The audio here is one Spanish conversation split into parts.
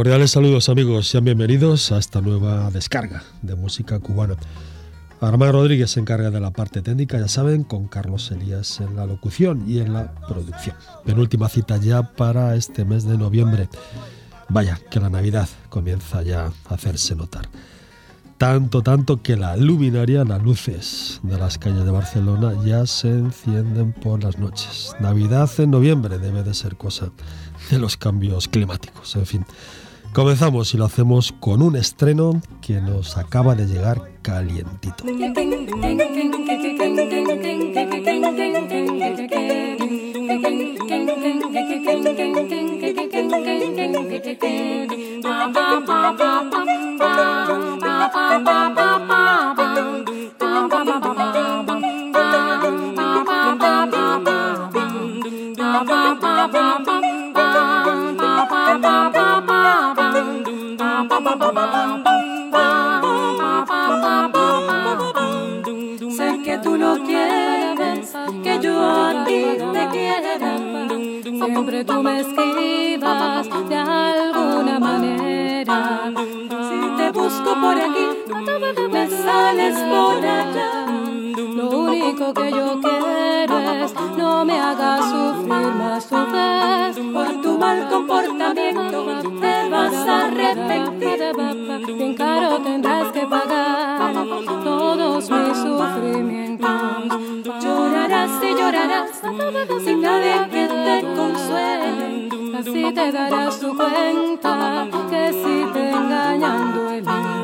Cordiales saludos amigos, sean bienvenidos a esta nueva descarga de música cubana. Armando Rodríguez se encarga de la parte técnica, ya saben, con Carlos Elías en la locución y en la producción. Penúltima cita ya para este mes de noviembre. Vaya, que la Navidad comienza ya a hacerse notar. Tanto, tanto que la luminaria, las luces de las calles de Barcelona ya se encienden por las noches. Navidad en noviembre debe de ser cosa de los cambios climáticos. En fin, comenzamos y lo hacemos con un estreno que nos acaba de llegar calientito. Siempre tú me esquivas de alguna manera. Si te busco por aquí, me sales por allá. Lo único que yo quiero es no me hagas sufrir más tu vez por tu mal comportamiento. Te vas a arrepentir. Bien caro tendrás que pagar todos mis sufrimientos. Llorarás y llorarás sin nadie que te consuele. Así te darás tu cuenta que si te engañan duele.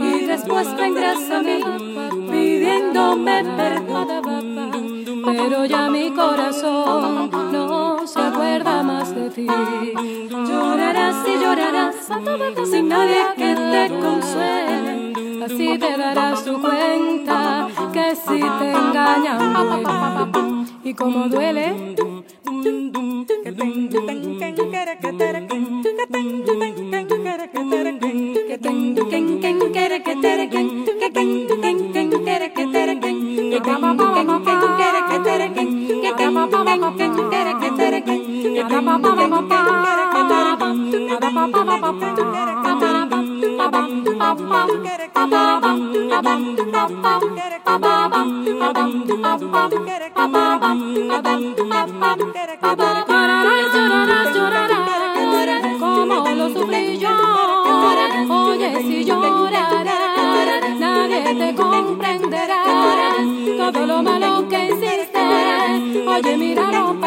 Y después vendrás a mí pidiéndome perdón. Pero ya mi corazón sin nadie que te consuele. Así te darás tu cuenta que si te engañan. Y como duele, como lo sufrí. Oye, si nadie te comprenderá. Todo lo malo que hiciste, oye, mira, lo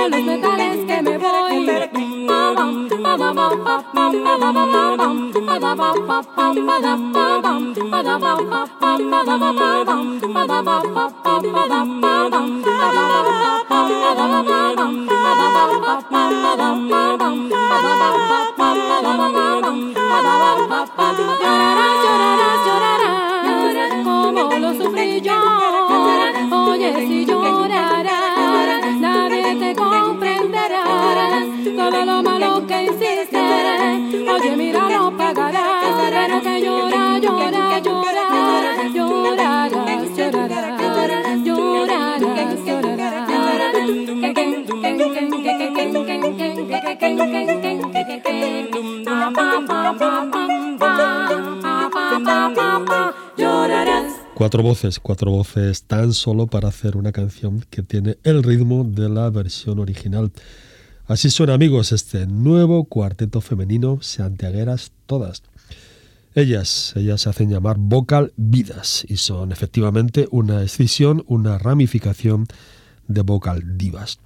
Con los metales que me voy. Llorarás, llorarás, llorarás, Cuatro voces, cuatro voces tan solo para hacer una canción que tiene el ritmo de la versión original. Así suena amigos este nuevo cuarteto femenino, Santiagueras todas. Ellas, ellas se hacen llamar Vocal Vidas y son efectivamente una escisión, una ramificación de Vocal Divas.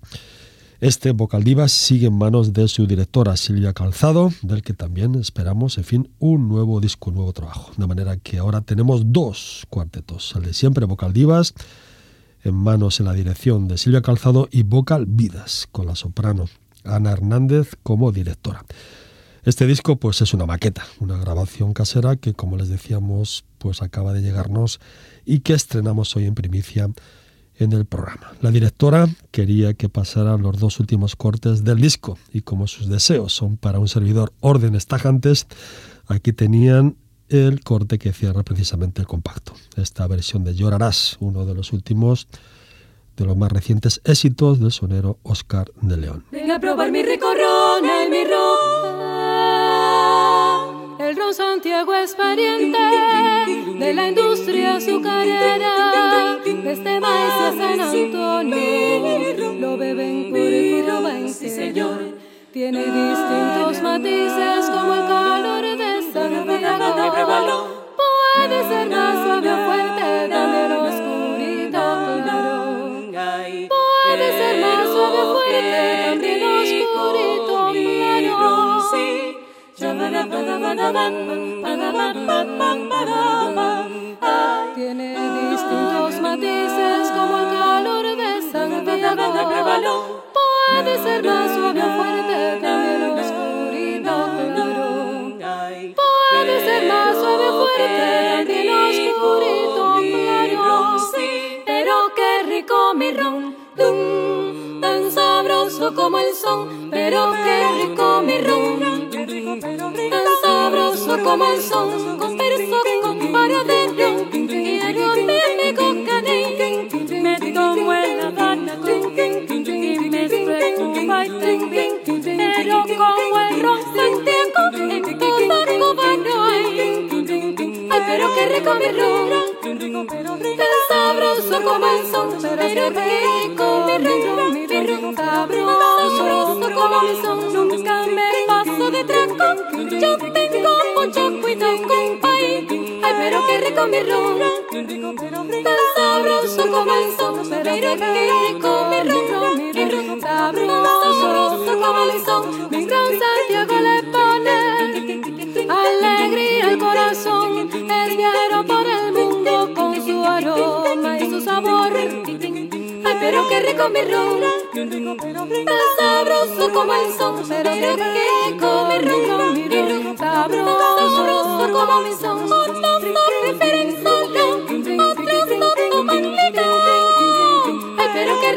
Este Vocal Divas sigue en manos de su directora Silvia Calzado, del que también esperamos, en fin, un nuevo disco, un nuevo trabajo. De manera que ahora tenemos dos cuartetos, el de siempre Vocal Divas, en manos en la dirección de Silvia Calzado, y Vocal Vidas, con la soprano Ana Hernández como directora. Este disco pues es una maqueta, una grabación casera que como les decíamos pues acaba de llegarnos y que estrenamos hoy en primicia en el programa. La directora quería que pasaran los dos últimos cortes del disco y como sus deseos son para un servidor órdenes tajantes, aquí tenían el corte que cierra precisamente el compacto. Esta versión de Llorarás, uno de los últimos de los más recientes éxitos del sonero Oscar de León. Venga a probar mi rico ron, el mi. El ron Santiago es pariente de la industria azucarera. Desde maíz a San Antonio lo beben puro sí señor. Tiene distintos matices como el calor de Santiago. Puede ser más suave o fuerte, también oscurito claro. Puede ser más suave o fuerte, también Tiene distintos matices como el calor de Santiago. Puede ser más suave o fuerte, también oscurito claro. Puede ser más suave o fuerte, también oscurito claro. Pero qué rico mi ron, dum, tan sabroso como el son. Pero qué rico mi ron, sabroso como el son. Con verso con para de ron, quiero de cocaine. Me tomo en la Habana, y me suelto un baile. Pero como el ron Santiago, en toda Cubano hay. Ay, pero qué rico mi ron, tan sabroso como el son. Pero rico mi ron, mi ron, sabroso como el son. Nunca me paso de trago, yo rico mi ron, tan sabroso como el son. Pero qué rico mi ron, sabroso como el son. Mi ron Santiago le pone alegría al corazón. Es viajero por el mundo con su aroma y su sabor. Ay, pero qué rico mi ron, tan sabroso como el son. Pero qué rico mi ron, mi ron, sabroso como mi son.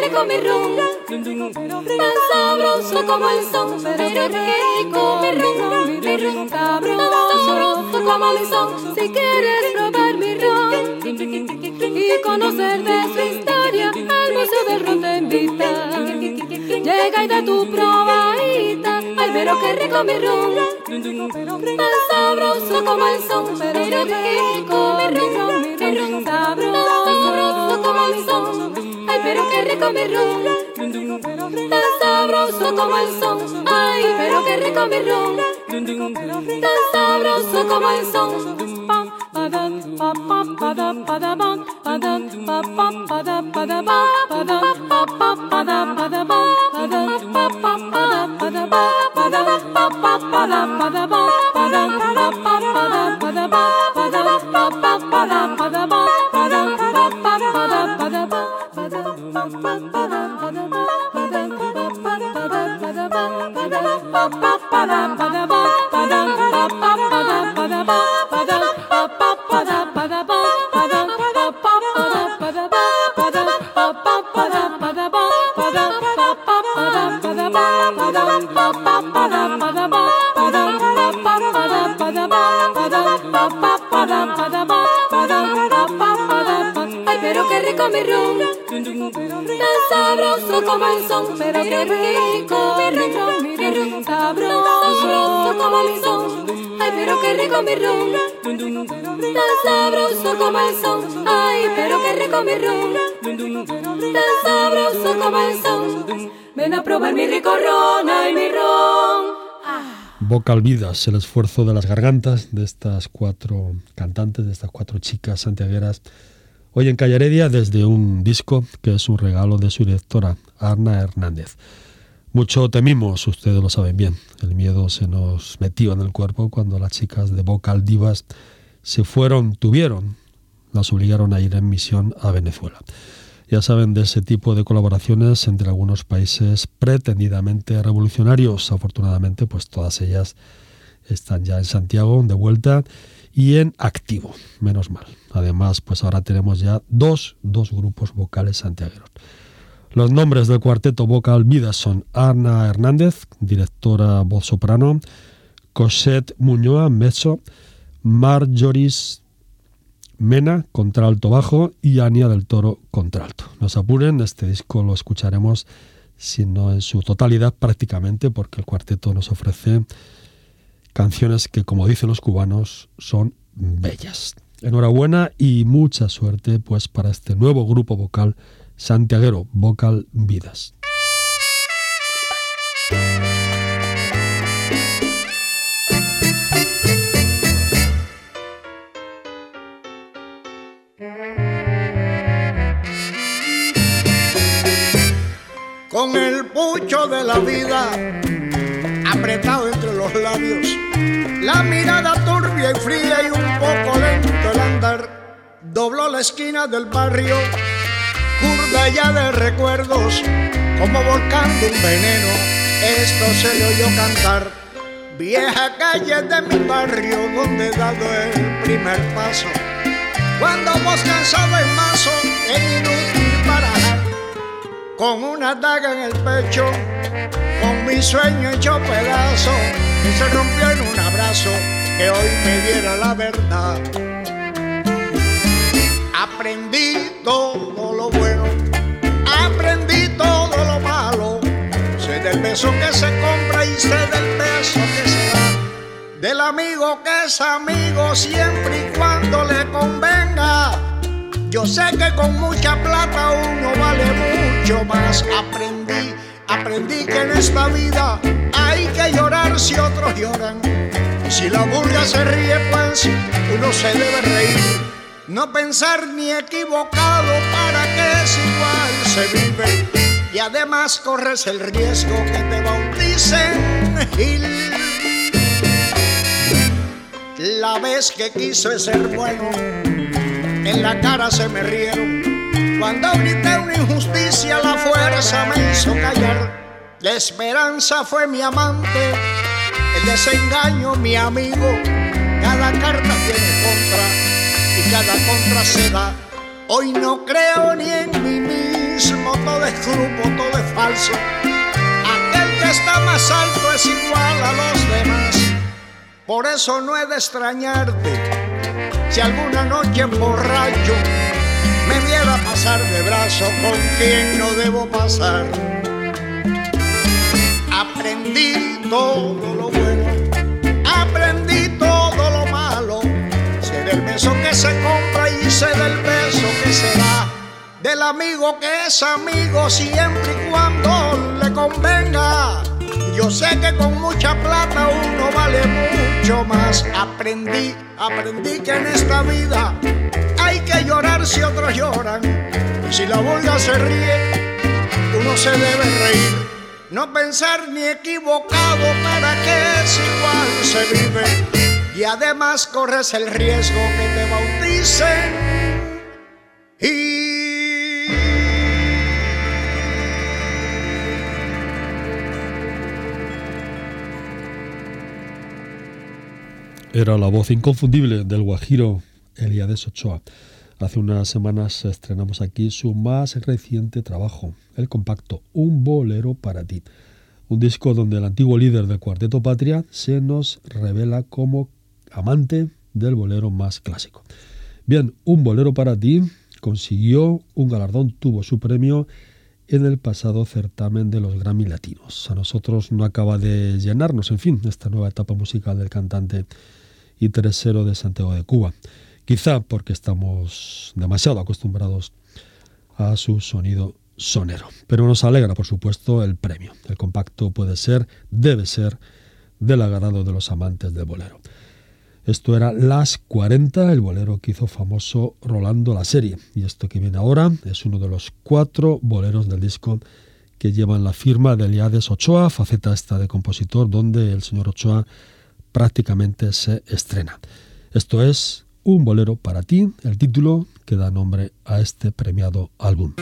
Rico mi ron, tan sabroso como el son. Pero qué rico mi ron, mi ron, sabroso como mi son. Si quieres probar mi ron y conocer de su historia, el Museo del Ron te invita. Llega y da tu probadita, ay, pero qué rico mi ron, tan sabroso como el son. Pero qué rico pero qué rico mi ron, tan sabroso como el son. Ay, pero qué rico mi ron, tan sabroso como el son. Pero qué rico mi ron, mi ron, sabroso como mi son. pero qué rico mi ron. Tan sabroso como el son. Ay, pero qué rico mi ron. Tan sabroso como el son. Ven a probar mi rico ron, ay, mi ron. Vocal Vidas, el esfuerzo de las gargantas de estas cuatro cantantes, de estas cuatro chicas santiagueras, hoy en Calle Heredia desde un disco que es un regalo de su directora, Arna Hernández. Mucho temimos, ustedes lo saben bien, el miedo se nos metió en el cuerpo cuando las chicas de Vocal Divas se fueron, tuvieron, las obligaron a ir en misión a Venezuela. Ya saben de ese tipo de colaboraciones entre algunos países pretendidamente revolucionarios. Afortunadamente, pues todas ellas están ya en Santiago de vuelta y en activo, menos mal. Además, pues ahora tenemos ya dos, dos grupos vocales santiagueros. Los nombres del cuarteto vocal Vida son Ana Hernández, directora voz soprano, Cosette Muñoa, mezzo, Marjoris Mena, contralto bajo y Ania del Toro, contralto. No se apuren, este disco lo escucharemos, sino en su totalidad prácticamente, porque el cuarteto nos ofrece canciones que, como dicen los cubanos, son bellas. Enhorabuena y mucha suerte pues para este nuevo grupo vocal santiaguero, Vocal Vidas. con el pucho de la vida apretado entre los labios, la mirada turbia y fría y un poco lento el andar, dobló la esquina del barrio, curda ya de recuerdos, como volcando un veneno, esto se le oyó cantar. Vieja calle de mi barrio donde he dado el primer paso, cuando vos cansado en mazo, en inútil con una daga en el pecho, con mi sueño hecho pedazo, que se rompió en un abrazo que hoy me diera la verdad. Aprendí todo lo bueno, aprendí todo lo malo, sé del beso que se compra y sé del beso que se da, del amigo que es amigo siempre y cuando le convenga yo sé que con mucha plata uno vale mucho más. Aprendí, aprendí que en esta vida hay que llorar si otros lloran. Si la burga se ríe, pues uno se debe reír. No pensar ni equivocado para que es igual se vive. Y además corres el riesgo que te bauticen Gil. La vez que quiso ser bueno en la cara se me rieron. Cuando grité una injusticia, la fuerza me hizo callar. La esperanza fue mi amante, el desengaño mi amigo. Cada carta tiene contra y cada contra se da. Hoy no creo ni en mí mismo, todo es grupo, todo es falso. Aquel que está más alto es igual a los demás. Por eso no he de extrañarte si alguna noche borracho me viera pasar de brazo con quien no debo pasar. Aprendí todo lo bueno, aprendí todo lo malo. Sé del beso que se compra y sé del beso. Del amigo que es amigo siempre y cuando le convenga. Yo sé que con mucha plata uno vale mucho más. Aprendí, aprendí que en esta vida hay que llorar si otros lloran. Y si la vulga se ríe, uno se debe reír. No pensar ni equivocado para que es igual se vive. Y además corres el riesgo que te bauticen. Y era la voz inconfundible del guajiro Eliades Ochoa. Hace unas semanas estrenamos aquí su más reciente trabajo, el compacto Un bolero para ti, un disco donde el antiguo líder del Cuarteto Patria se nos revela como amante del bolero más clásico. Bien, Un bolero para ti consiguió un galardón, tuvo su premio en el pasado certamen de los Grammy Latinos. A nosotros no acaba de llenarnos, en fin, esta nueva etapa musical del cantante y Teresero de Santiago de Cuba. Quizá porque estamos demasiado acostumbrados a su sonido sonero. Pero nos alegra, por supuesto, el premio. El compacto puede ser, debe ser, del agrado de los amantes del bolero. Esto era Las 40, el bolero que hizo famoso Rolando la serie. Y esto que viene ahora es uno de los cuatro boleros del disco que llevan la firma de Eliades Ochoa, faceta esta de compositor, donde el señor Ochoa prácticamente se estrena. Esto es Un bolero para ti, el título que da nombre a este premiado álbum.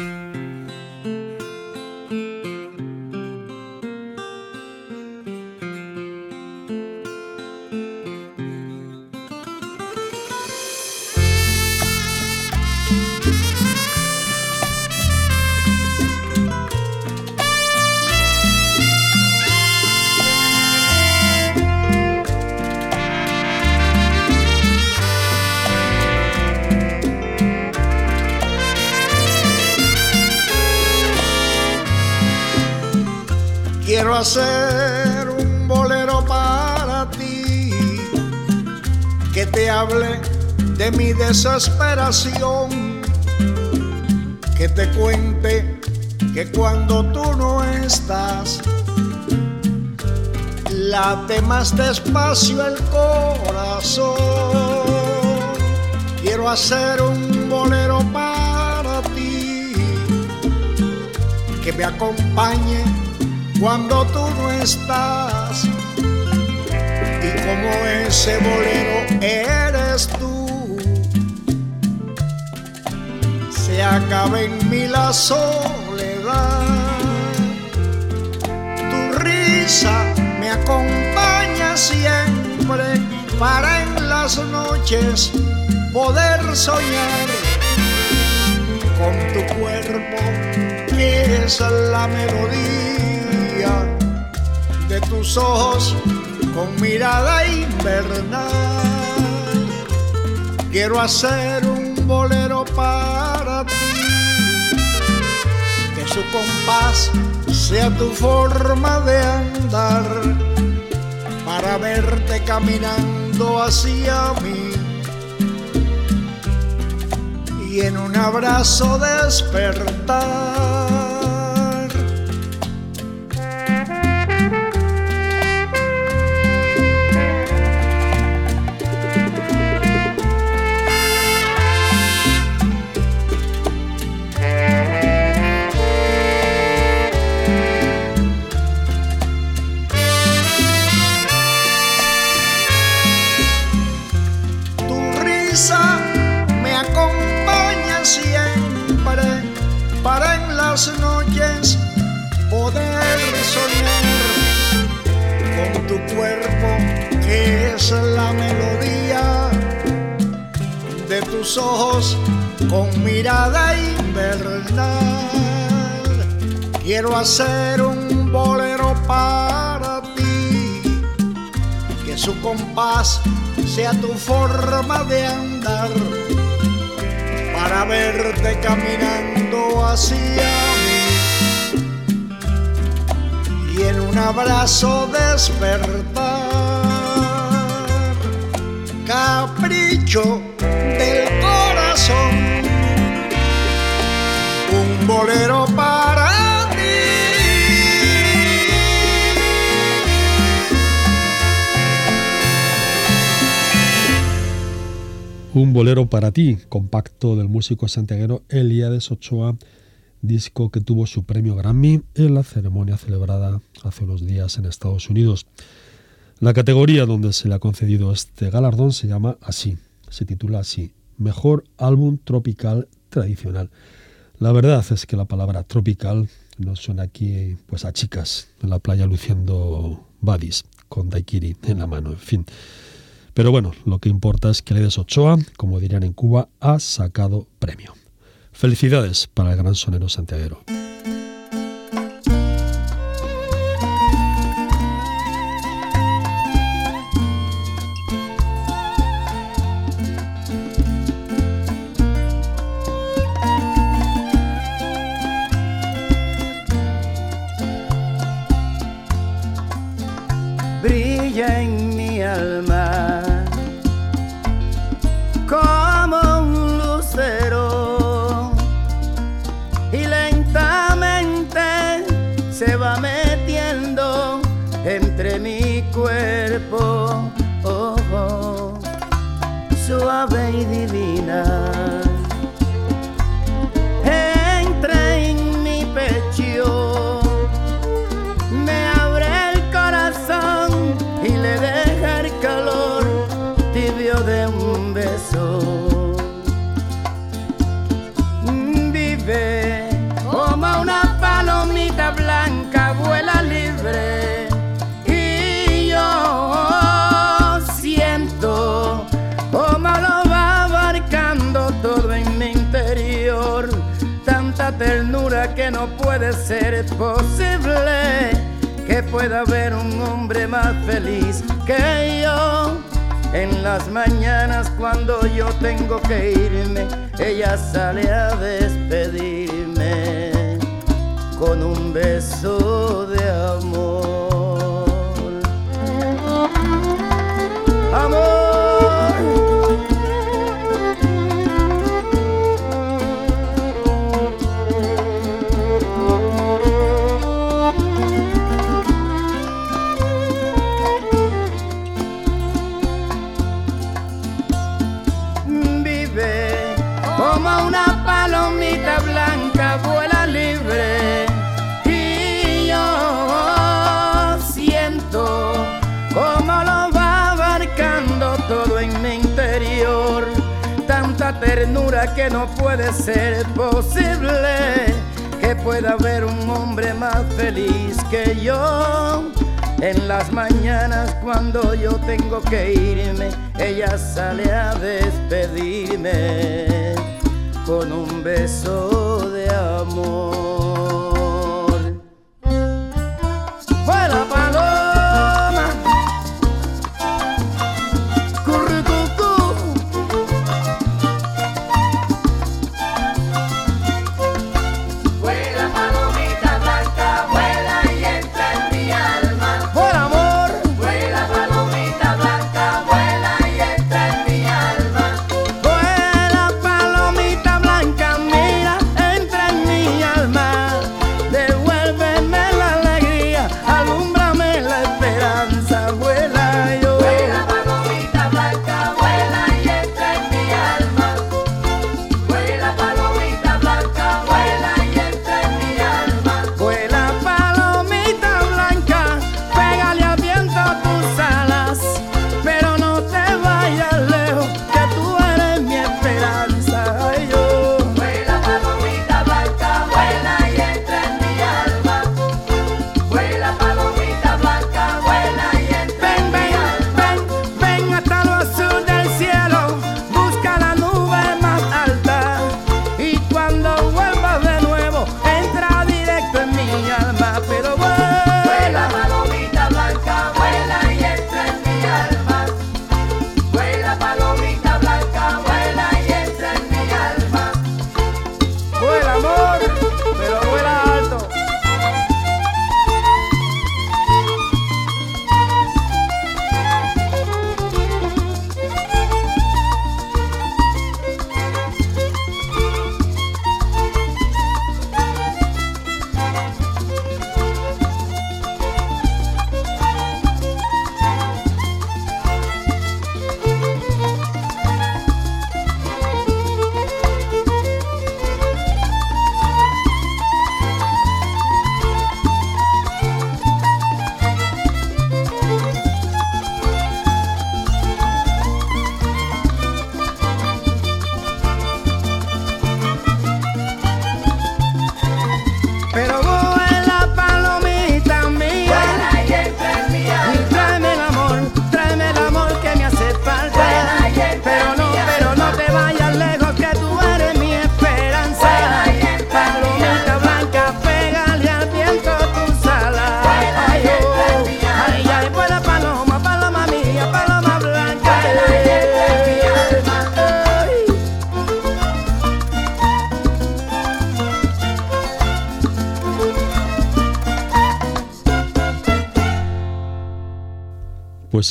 Hacer un bolero para ti, que te hable de mi desesperación, que te cuente que cuando tú no estás, late más despacio el corazón. Quiero hacer un bolero para ti, que me acompañe cuando tú no estás. Y como ese bolero eres tú, se acaba en mí la soledad. Tu risa me acompaña siempre para en las noches poder soñar con tu cuerpo que es la melodía de tus ojos con mirada invernal. Quiero hacer un bolero para ti, que su compás sea tu forma de andar, para verte caminando hacia mí. Y en un abrazo despertar Quiero hacer un bolero para ti, que su compás sea tu forma de andar, para verte caminando hacia mí. Y en un abrazo despertar. Capricho del corazón, un bolero para Un bolero para ti, compacto del músico santiaguero Elías Ochoa, disco que tuvo su premio Grammy en la ceremonia celebrada hace unos días en Estados Unidos. La categoría donde se le ha concedido este galardón se llama así, se titula así, Mejor álbum tropical tradicional. La verdad es que la palabra tropical nos suena aquí pues a chicas en la playa luciendo badis con daiquiri en la mano, en fin. Pero bueno, lo que importa es que Ledes Ochoa, como dirían en Cuba, ha sacado premio. Felicidades para el gran sonero santiaguero. Ser posible que pueda haber un hombre más feliz que yo. En las mañanas cuando yo tengo que irme, ella sale a despedirme con un beso de amor. Amor. Puede ser posible que pueda haber un hombre más feliz que yo. En las mañanas cuando yo tengo que irme, ella sale a despedirme con un beso de amor.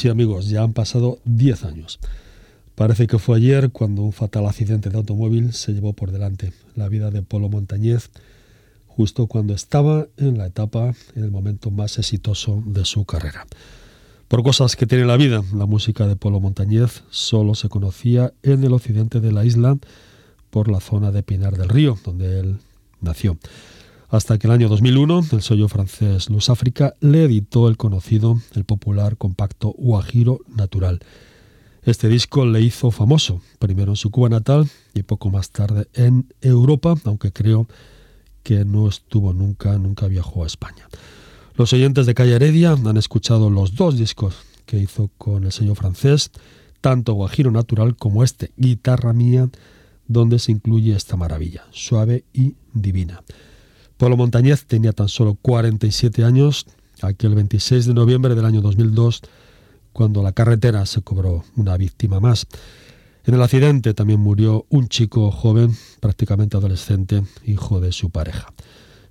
Sí amigos, ya han pasado 10 años. Parece que fue ayer cuando un fatal accidente de automóvil se llevó por delante la vida de Polo Montañez, justo cuando estaba en la etapa, en el momento más exitoso de su carrera. Por cosas que tiene la vida, la música de Polo Montañez solo se conocía en el occidente de la isla, por la zona de Pinar del Río, donde él nació hasta que el año 2001 el sello francés Luz África le editó el conocido, el popular compacto Guajiro Natural. Este disco le hizo famoso, primero en su Cuba natal y poco más tarde en Europa, aunque creo que no estuvo nunca, nunca viajó a España. Los oyentes de Calle Heredia han escuchado los dos discos que hizo con el sello francés, tanto Guajiro Natural como este Guitarra Mía, donde se incluye esta maravilla, suave y divina. Polo Montañez tenía tan solo 47 años aquel 26 de noviembre del año 2002 cuando la carretera se cobró una víctima más. En el accidente también murió un chico joven, prácticamente adolescente, hijo de su pareja.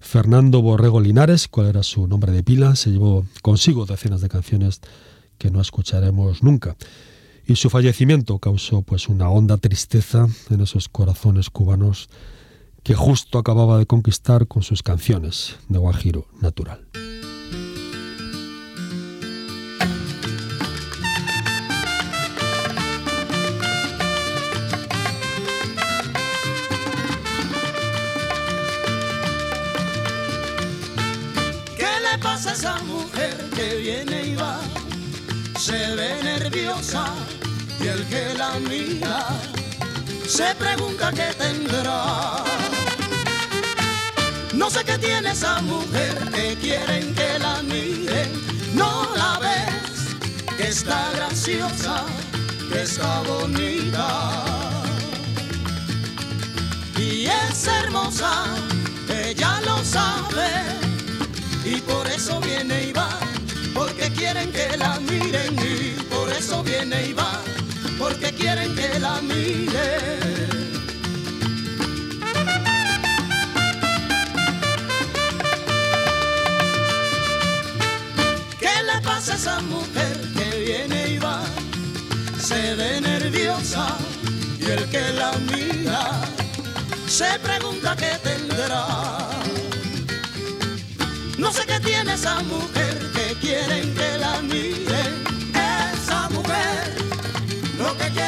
Fernando Borrego Linares, cuál era su nombre de pila, se llevó consigo decenas de canciones que no escucharemos nunca. Y su fallecimiento causó pues una honda tristeza en esos corazones cubanos que justo acababa de conquistar con sus canciones de Guajiro Natural. se ve nerviosa y el que la mira se pregunta qué tendrá. No sé qué tiene esa mujer que quieren que la miren, no la ves, que está graciosa, que está bonita. Y es hermosa, ella lo sabe, y por eso viene y va porque quieren que la miren y por eso viene y va, porque quieren que la miren. ¿Qué le pasa a esa mujer que viene y va? Se ve nerviosa y el que la mira se pregunta qué tendrá. No sé qué tiene esa mujer quieren que la miren.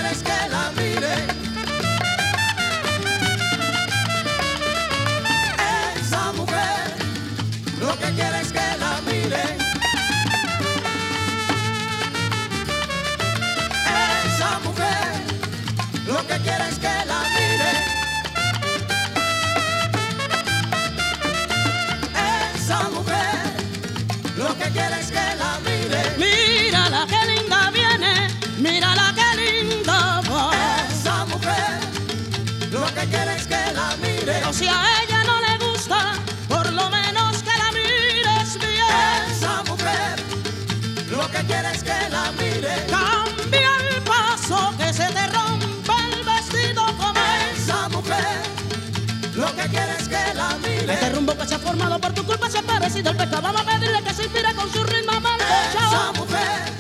Lo que quiere es que la que se ha formado por tu culpa se ha parecido el pecado. Vamos a pedirle que se inspire con su ritmo Esa mujer,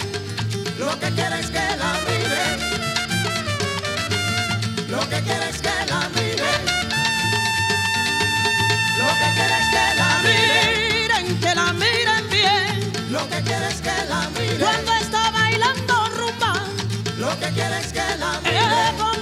lo que quiere es que la mire. Lo que quiere es que la mire. Lo que quiere es que la miren, que la miren bien. Lo que quiere es que la mire. Cuando está bailando rumba. Lo que quiere es que la mire.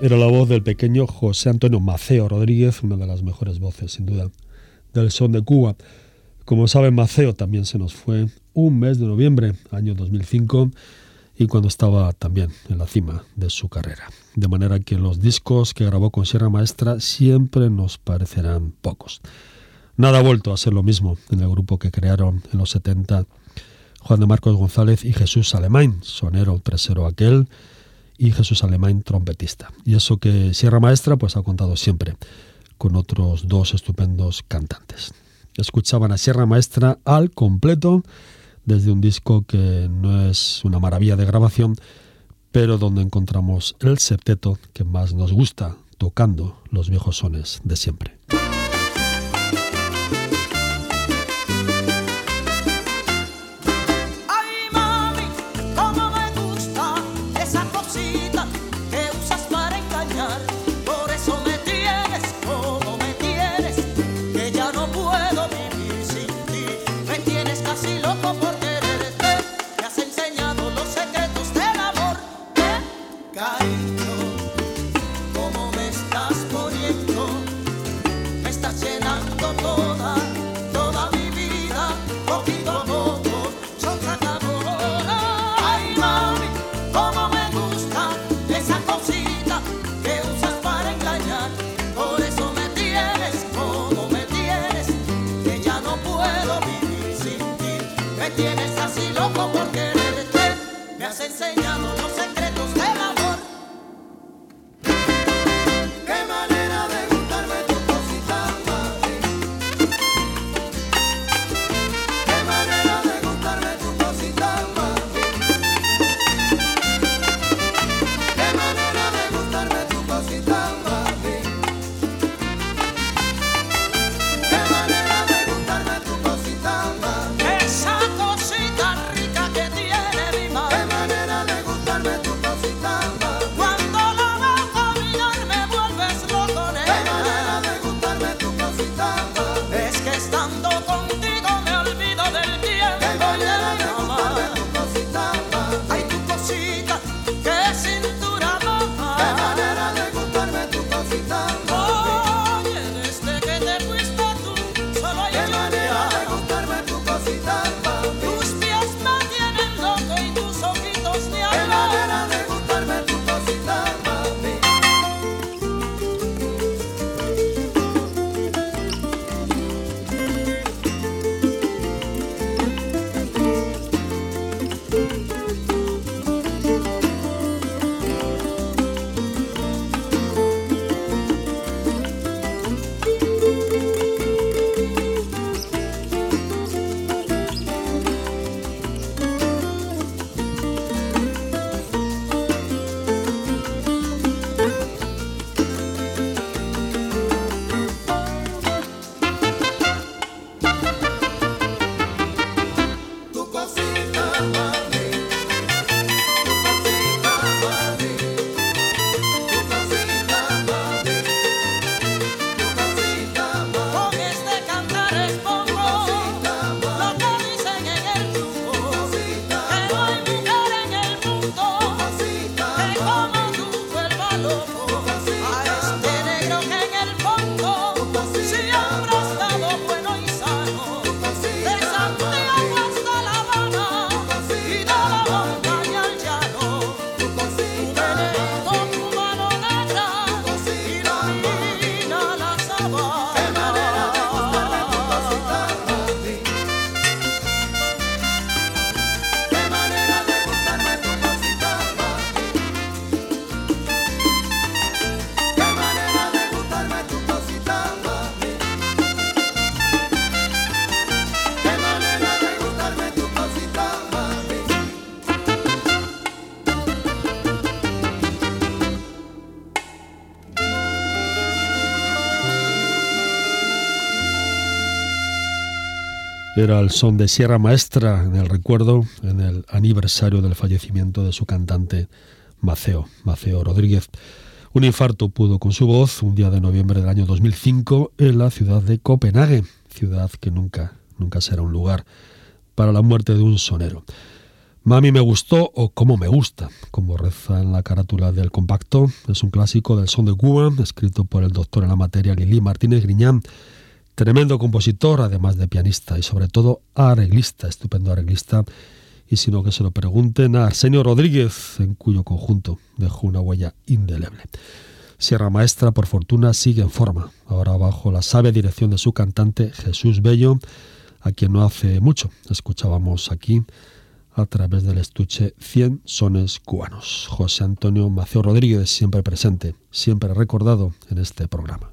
Era la voz del pequeño José Antonio Maceo Rodríguez, una de las mejores voces, sin duda, del son de Cuba. Como saben, Maceo también se nos fue un mes de noviembre, año 2005 y cuando estaba también en la cima de su carrera. De manera que los discos que grabó con Sierra Maestra siempre nos parecerán pocos. Nada ha vuelto a ser lo mismo en el grupo que crearon en los 70 Juan de Marcos González y Jesús Alemán, sonero tresero aquel, y Jesús Alemán, trompetista. Y eso que Sierra Maestra pues ha contado siempre con otros dos estupendos cantantes. Escuchaban a Sierra Maestra al completo desde un disco que no es una maravilla de grabación, pero donde encontramos el septeto que más nos gusta, tocando los viejos sones de siempre. Era el son de Sierra Maestra en el recuerdo, en el aniversario del fallecimiento de su cantante Maceo, Maceo Rodríguez. Un infarto pudo con su voz un día de noviembre del año 2005 en la ciudad de Copenhague, ciudad que nunca, nunca será un lugar para la muerte de un sonero. Mami me gustó o como me gusta, como reza en la carátula del compacto, es un clásico del son de Cuba, escrito por el doctor en la materia Lili Martínez Griñán, tremendo compositor, además de pianista y sobre todo arreglista, estupendo arreglista, y sino que se lo pregunten a Arsenio Rodríguez, en cuyo conjunto dejó una huella indeleble. Sierra Maestra, por fortuna, sigue en forma, ahora bajo la sabia dirección de su cantante Jesús Bello, a quien no hace mucho escuchábamos aquí a través del estuche 100 sones cubanos. José Antonio Maceo Rodríguez, siempre presente, siempre recordado en este programa.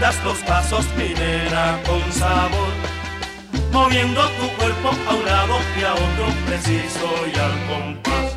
rindas los pasos, mi nena, con sabor. Moviendo tu cuerpo a un lado y a otro, preciso y al compás.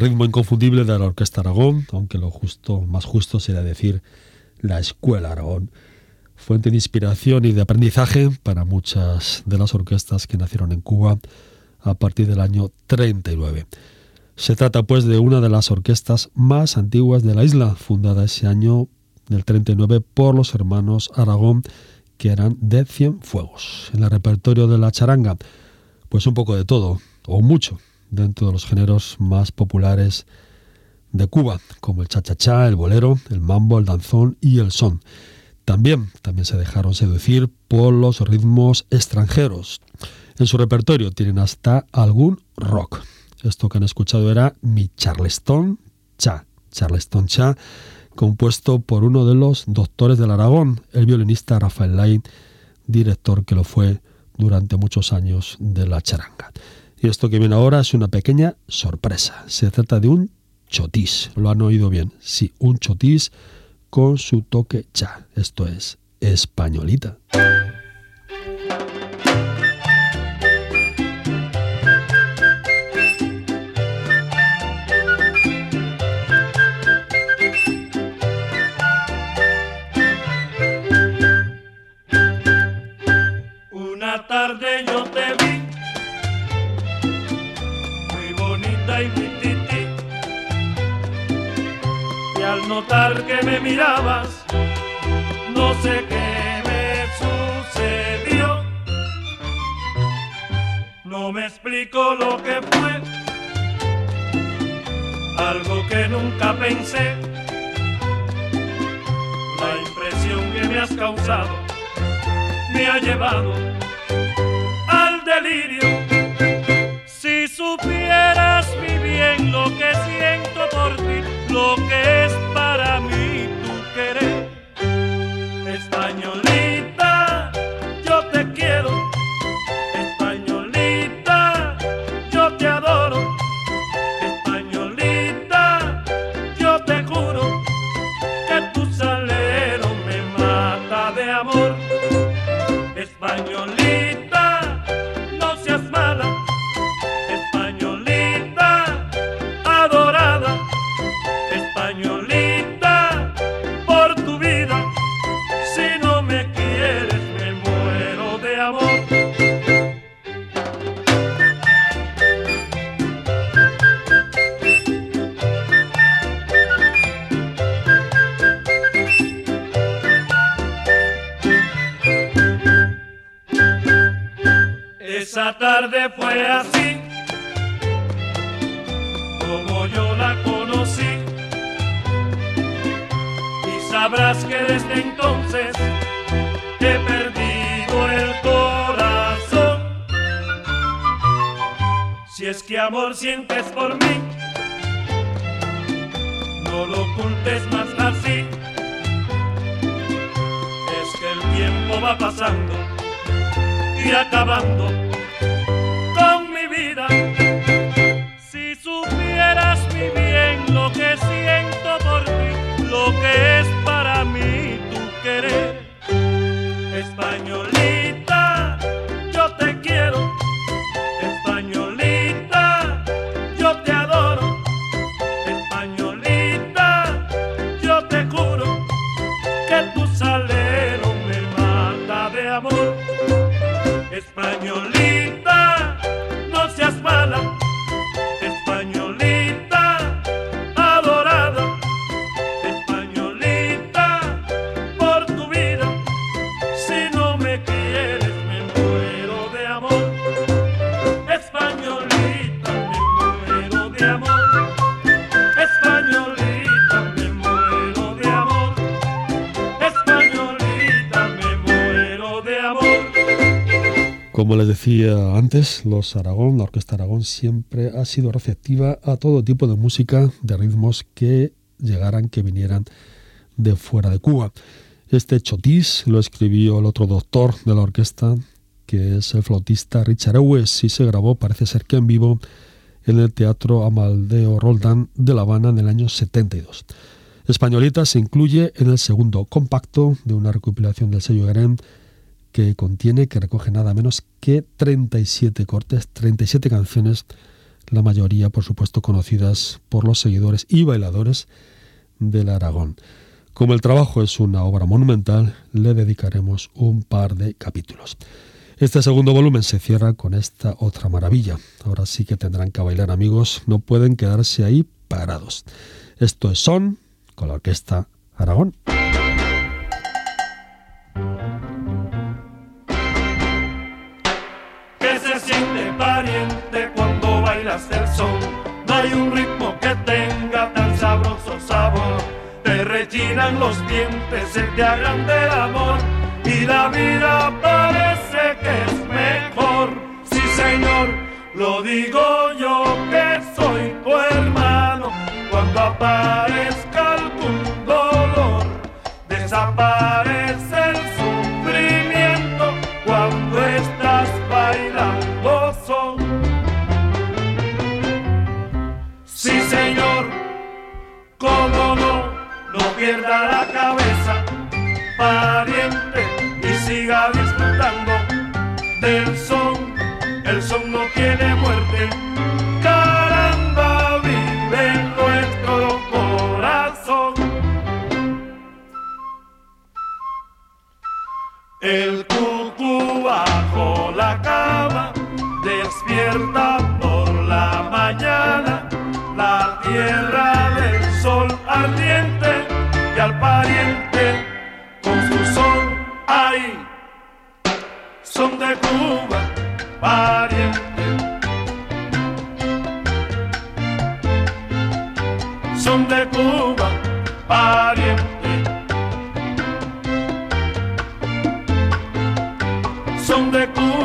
Ritmo inconfundible de la Orquesta Aragón, aunque lo justo, más justo sería decir la Escuela Aragón. Fuente de inspiración y de aprendizaje para muchas de las orquestas que nacieron en Cuba a partir del año 39. Se trata pues de una de las orquestas más antiguas de la isla, fundada ese año del 39 por los hermanos Aragón, que eran de Cienfuegos. En el repertorio de la charanga, pues un poco de todo, o mucho, dentro de los géneros más populares de Cuba, como el cha-cha-cha, el bolero, el mambo, el danzón y el son. También, también se dejaron seducir por los ritmos extranjeros. En su repertorio tienen hasta algún rock. Esto que han escuchado era Mi Charleston Cha, Charleston Cha, compuesto por uno de los doctores del Aragón, el violinista Rafael Lai, director que lo fue durante muchos años de la charanga. Y esto que viene ahora es una pequeña sorpresa. Se trata de un chotis. Lo han oído bien. Sí, un chotis con su toque cha. Esto es españolita. Es que amor sientes por mí, no lo ocultes más así. Es que el tiempo va pasando y acabando con mi vida. Si supieras mi bien lo que siento por ti, lo que es para mí tu querer, Como les decía antes, los Aragón, la Orquesta Aragón siempre ha sido receptiva a todo tipo de música, de ritmos que llegaran, que vinieran de fuera de Cuba. Este chotis lo escribió el otro doctor de la orquesta, que es el flautista Richard Ewes, y se grabó, parece ser que en vivo, en el Teatro Amaldeo Roldán de La Habana en el año 72. Españolita se incluye en el segundo compacto de una recopilación del sello Garen que contiene, que recoge nada menos que 37 cortes, 37 canciones, la mayoría, por supuesto, conocidas por los seguidores y bailadores del Aragón. Como el trabajo es una obra monumental, le dedicaremos un par de capítulos. Este segundo volumen se cierra con esta otra maravilla. Ahora sí que tendrán que bailar amigos, no pueden quedarse ahí parados. Esto es Son con la orquesta Aragón. Rechinan los dientes, se te agranda el amor y la vida parece que es mejor. Sí, señor, lo digo yo que soy tu hermano. Cuando aparezca algún dolor, desaparece pierda la cabeza, pariente, y siga disfrutando del son. El son no tiene muerte. Caramba, vive nuestro corazón. El cucu bajo la cama despierta por la mañana la tierra del sol ardiente y al pariente con su sol ahí. Son de Cuba, pariente. Son de Cuba, pariente. Son de Cuba,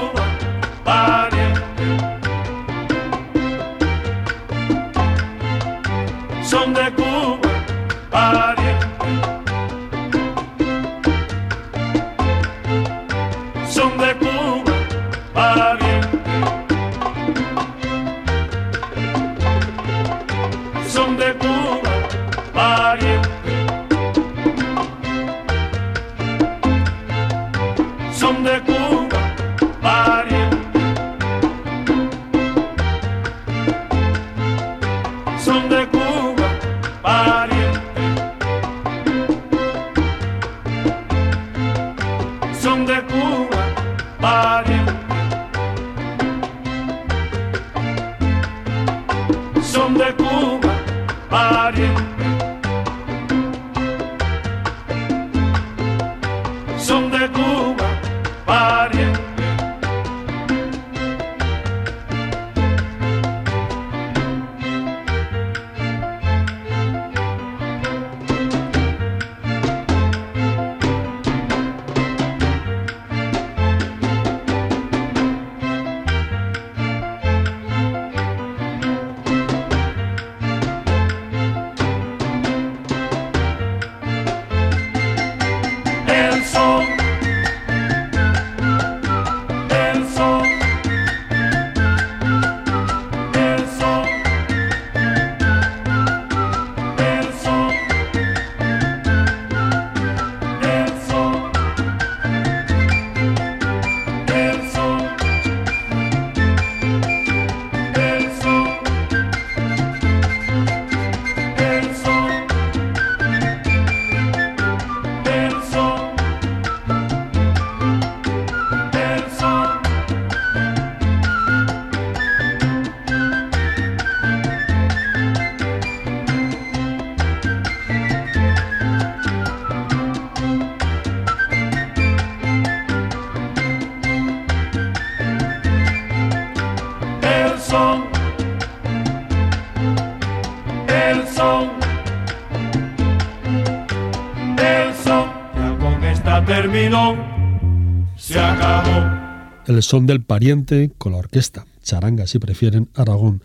El son del pariente con la orquesta, charanga si prefieren, Aragón.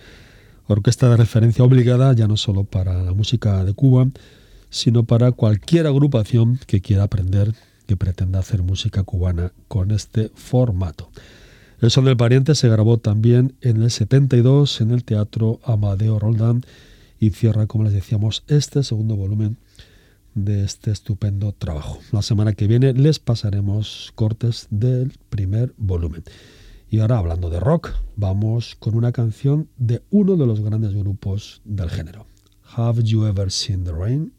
Orquesta de referencia obligada ya no solo para la música de Cuba, sino para cualquier agrupación que quiera aprender, que pretenda hacer música cubana con este formato. El son del pariente se grabó también en el 72 en el Teatro Amadeo Roldán y cierra, como les decíamos, este segundo volumen de este estupendo trabajo. La semana que viene les pasaremos cortes del primer volumen. Y ahora, hablando de rock, vamos con una canción de uno de los grandes grupos del género. Have You Ever Seen the Rain?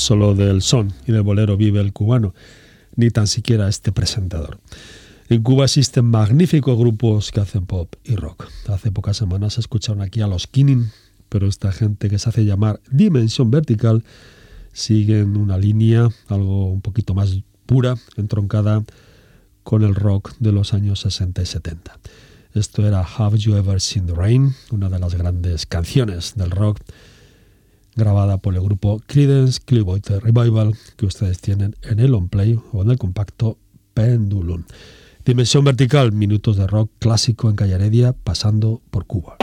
Solo del son y del bolero vive el cubano, ni tan siquiera este presentador. En Cuba existen magníficos grupos que hacen pop y rock. Hace pocas semanas escucharon aquí a los Kinning, pero esta gente que se hace llamar Dimensión Vertical siguen una línea algo un poquito más pura, entroncada con el rock de los años 60 y 70. Esto era Have You Ever Seen the Rain, una de las grandes canciones del rock grabada por el grupo Creedence Clearwater Revival que ustedes tienen en el on play o en el compacto Pendulum. Dimensión vertical, minutos de rock clásico en Calle Heredia, pasando por Cuba.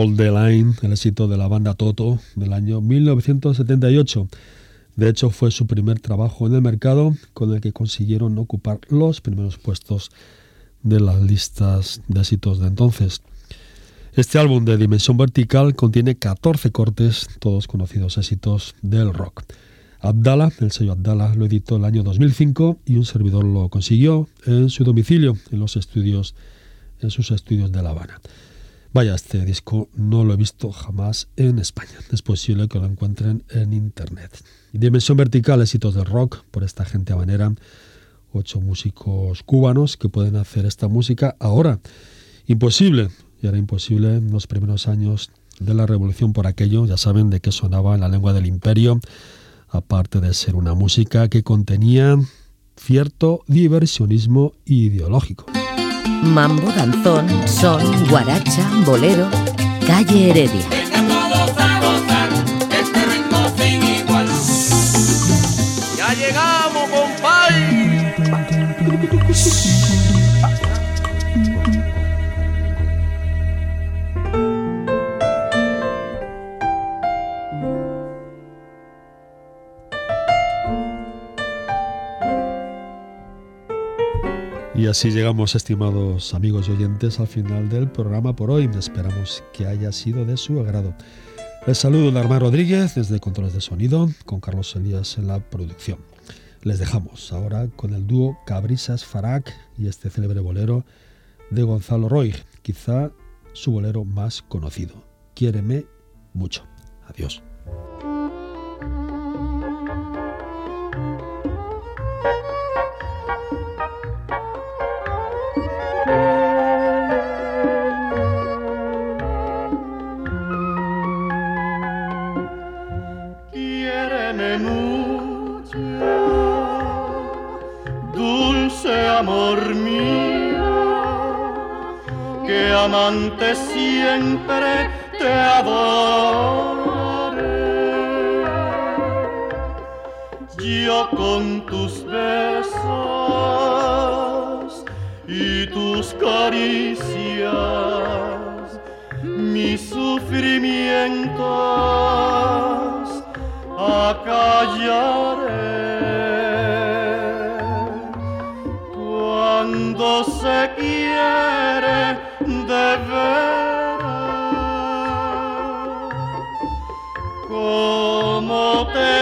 Hold the Line, el éxito de la banda Toto del año 1978. De hecho, fue su primer trabajo en el mercado con el que consiguieron ocupar los primeros puestos de las listas de éxitos de entonces. Este álbum de dimensión vertical contiene 14 cortes, todos conocidos éxitos del rock. Abdala, el sello Abdala, lo editó el año 2005 y un servidor lo consiguió en su domicilio, en los estudios, en sus estudios de La Habana. Vaya, este disco no lo he visto jamás en España. Es posible que lo encuentren en internet. Dimensión Vertical, éxitos del rock por esta gente habanera. Ocho músicos cubanos que pueden hacer esta música ahora. Imposible, y era imposible en los primeros años de la revolución por aquello, ya saben de qué sonaba en la lengua del imperio, aparte de ser una música que contenía cierto diversionismo ideológico. Mambo, danzón, son, guaracha, bolero, calle Heredia. Ya llegamos, compay. Así llegamos, estimados amigos y oyentes, al final del programa por hoy. Esperamos que haya sido de su agrado. Les saludo Darmar Rodríguez desde Controles de Sonido, con Carlos Elías en la producción. Les dejamos ahora con el dúo Cabrisas Farak y este célebre bolero de Gonzalo Roy, quizá su bolero más conocido. Quiéreme mucho. Adiós. Amor mío, que amante siempre te adoraré. Yo con tus besos y tus caricias, mis sufrimientos como